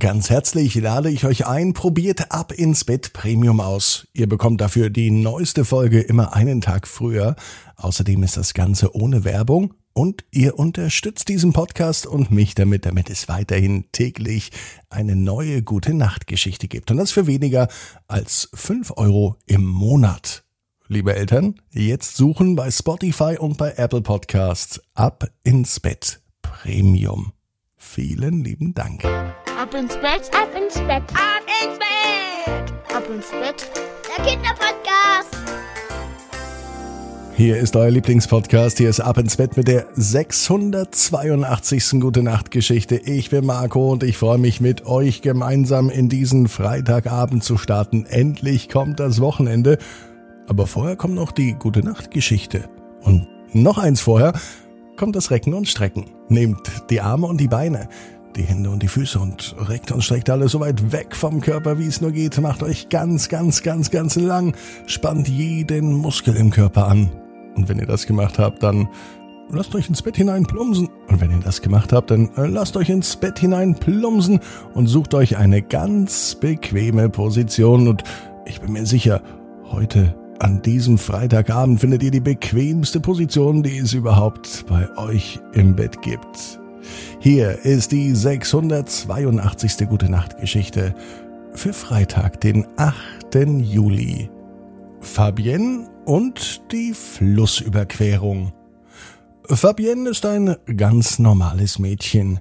Ganz herzlich lade ich euch ein, probiert ab ins Bett Premium aus. Ihr bekommt dafür die neueste Folge immer einen Tag früher. Außerdem ist das Ganze ohne Werbung und ihr unterstützt diesen Podcast und mich damit, damit es weiterhin täglich eine neue gute Nachtgeschichte gibt. Und das für weniger als fünf Euro im Monat. Liebe Eltern, jetzt suchen bei Spotify und bei Apple Podcasts ab ins Bett Premium. Vielen lieben Dank. Ab ins Bett, ab ins Bett, ab ins Bett, ab ins Bett. Der Kinderpodcast. Hier ist euer Lieblingspodcast. Hier ist Ab ins Bett mit der 682. Gute Nacht Geschichte. Ich bin Marco und ich freue mich mit euch gemeinsam in diesen Freitagabend zu starten. Endlich kommt das Wochenende. Aber vorher kommt noch die Gute Nacht Geschichte. Und noch eins vorher kommt das Recken und Strecken. Nehmt die Arme und die Beine, die Hände und die Füße und reckt und streckt alles so weit weg vom Körper, wie es nur geht. Macht euch ganz, ganz, ganz, ganz lang. Spannt jeden Muskel im Körper an. Und wenn ihr das gemacht habt, dann lasst euch ins Bett hinein plumsen. Und wenn ihr das gemacht habt, dann äh, lasst euch ins Bett hinein plumsen und sucht euch eine ganz bequeme Position. Und ich bin mir sicher, heute an diesem Freitagabend findet ihr die bequemste Position, die es überhaupt bei euch im Bett gibt. Hier ist die 682. Gute Nacht Geschichte für Freitag, den 8. Juli. Fabienne und die Flussüberquerung. Fabienne ist ein ganz normales Mädchen.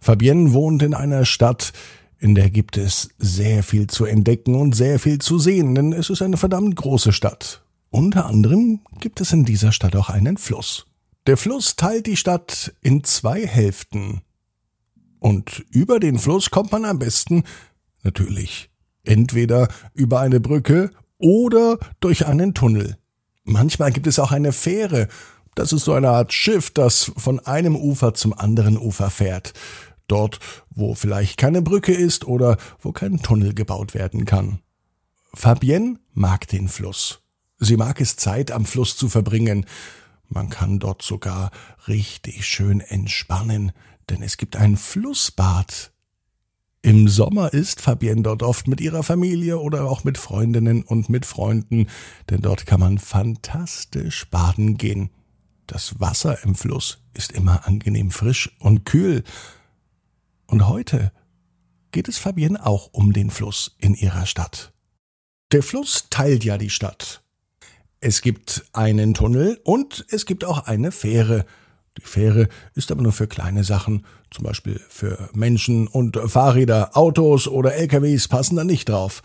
Fabienne wohnt in einer Stadt, in der gibt es sehr viel zu entdecken und sehr viel zu sehen, denn es ist eine verdammt große Stadt. Unter anderem gibt es in dieser Stadt auch einen Fluss. Der Fluss teilt die Stadt in zwei Hälften. Und über den Fluss kommt man am besten natürlich entweder über eine Brücke oder durch einen Tunnel. Manchmal gibt es auch eine Fähre. Das ist so eine Art Schiff, das von einem Ufer zum anderen Ufer fährt dort, wo vielleicht keine Brücke ist oder wo kein Tunnel gebaut werden kann. Fabienne mag den Fluss. Sie mag es Zeit am Fluss zu verbringen. Man kann dort sogar richtig schön entspannen, denn es gibt ein Flussbad. Im Sommer ist Fabienne dort oft mit ihrer Familie oder auch mit Freundinnen und mit Freunden, denn dort kann man fantastisch baden gehen. Das Wasser im Fluss ist immer angenehm frisch und kühl. Und heute geht es Fabienne auch um den Fluss in ihrer Stadt. Der Fluss teilt ja die Stadt. Es gibt einen Tunnel und es gibt auch eine Fähre. Die Fähre ist aber nur für kleine Sachen, zum Beispiel für Menschen und Fahrräder, Autos oder LKWs passen da nicht drauf.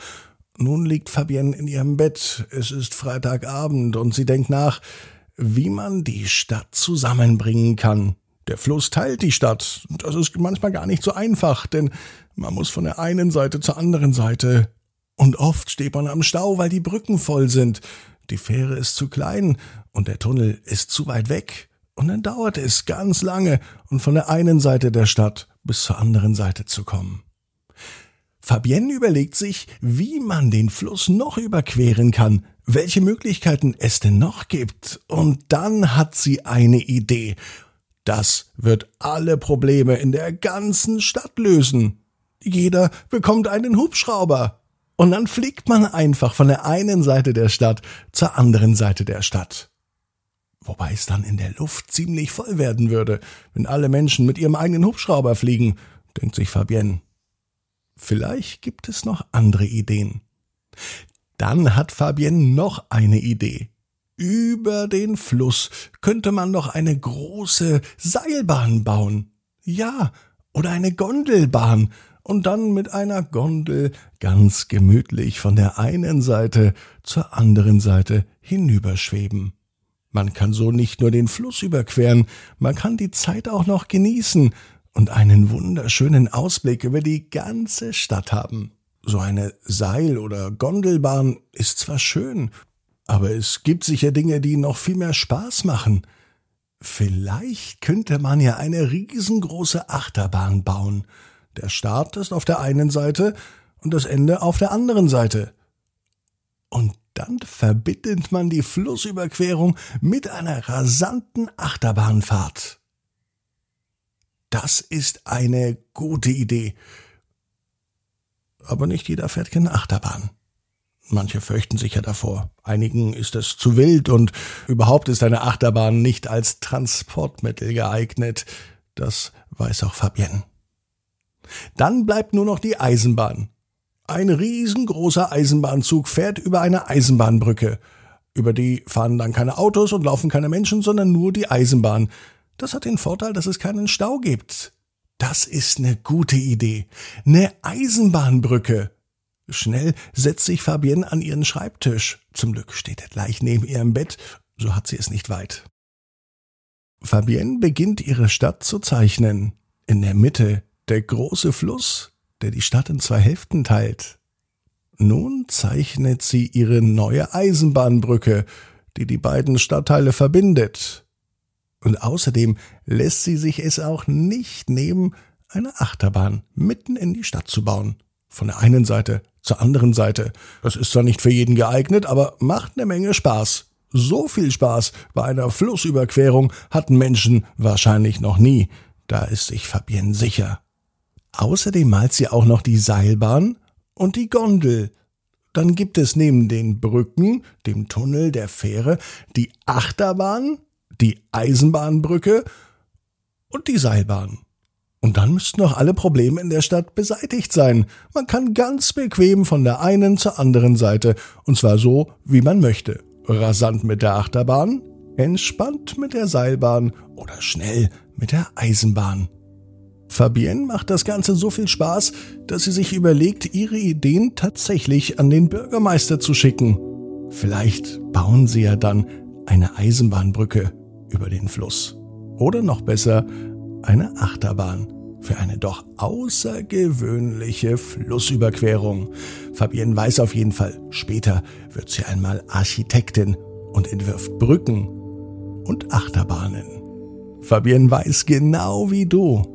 Nun liegt Fabienne in ihrem Bett, es ist Freitagabend und sie denkt nach, wie man die Stadt zusammenbringen kann. Der Fluss teilt die Stadt. Das ist manchmal gar nicht so einfach, denn man muss von der einen Seite zur anderen Seite. Und oft steht man am Stau, weil die Brücken voll sind. Die Fähre ist zu klein und der Tunnel ist zu weit weg. Und dann dauert es ganz lange, um von der einen Seite der Stadt bis zur anderen Seite zu kommen. Fabienne überlegt sich, wie man den Fluss noch überqueren kann, welche Möglichkeiten es denn noch gibt. Und dann hat sie eine Idee. Das wird alle Probleme in der ganzen Stadt lösen. Jeder bekommt einen Hubschrauber. Und dann fliegt man einfach von der einen Seite der Stadt zur anderen Seite der Stadt. Wobei es dann in der Luft ziemlich voll werden würde, wenn alle Menschen mit ihrem eigenen Hubschrauber fliegen, denkt sich Fabienne. Vielleicht gibt es noch andere Ideen. Dann hat Fabienne noch eine Idee. Über den Fluss könnte man noch eine große Seilbahn bauen. Ja, oder eine Gondelbahn und dann mit einer Gondel ganz gemütlich von der einen Seite zur anderen Seite hinüberschweben. Man kann so nicht nur den Fluss überqueren, man kann die Zeit auch noch genießen und einen wunderschönen Ausblick über die ganze Stadt haben. So eine Seil- oder Gondelbahn ist zwar schön, aber es gibt sicher Dinge, die noch viel mehr Spaß machen. Vielleicht könnte man ja eine riesengroße Achterbahn bauen. Der Start ist auf der einen Seite und das Ende auf der anderen Seite. Und dann verbindet man die Flussüberquerung mit einer rasanten Achterbahnfahrt. Das ist eine gute Idee. aber nicht jeder fährt gerne Achterbahn. Manche fürchten sich ja davor. Einigen ist es zu wild und überhaupt ist eine Achterbahn nicht als Transportmittel geeignet. Das weiß auch Fabienne. Dann bleibt nur noch die Eisenbahn. Ein riesengroßer Eisenbahnzug fährt über eine Eisenbahnbrücke. Über die fahren dann keine Autos und laufen keine Menschen, sondern nur die Eisenbahn. Das hat den Vorteil, dass es keinen Stau gibt. Das ist eine gute Idee. Eine Eisenbahnbrücke. Schnell setzt sich Fabienne an ihren Schreibtisch. Zum Glück steht er gleich neben ihrem Bett, so hat sie es nicht weit. Fabienne beginnt ihre Stadt zu zeichnen. In der Mitte der große Fluss, der die Stadt in zwei Hälften teilt. Nun zeichnet sie ihre neue Eisenbahnbrücke, die die beiden Stadtteile verbindet. Und außerdem lässt sie sich es auch nicht nehmen, eine Achterbahn mitten in die Stadt zu bauen. Von der einen Seite zur anderen Seite. Das ist zwar nicht für jeden geeignet, aber macht eine Menge Spaß. So viel Spaß bei einer Flussüberquerung hatten Menschen wahrscheinlich noch nie. Da ist sich Fabienne sicher. Außerdem malt sie auch noch die Seilbahn und die Gondel. Dann gibt es neben den Brücken, dem Tunnel, der Fähre, die Achterbahn, die Eisenbahnbrücke und die Seilbahn. Und dann müssten noch alle Probleme in der Stadt beseitigt sein. Man kann ganz bequem von der einen zur anderen Seite, und zwar so, wie man möchte. Rasant mit der Achterbahn, entspannt mit der Seilbahn oder schnell mit der Eisenbahn. Fabienne macht das Ganze so viel Spaß, dass sie sich überlegt, ihre Ideen tatsächlich an den Bürgermeister zu schicken. Vielleicht bauen sie ja dann eine Eisenbahnbrücke über den Fluss. Oder noch besser, eine Achterbahn für eine doch außergewöhnliche Flussüberquerung. Fabienne weiß auf jeden Fall, später wird sie einmal Architektin und entwirft Brücken und Achterbahnen. Fabienne weiß genau wie du,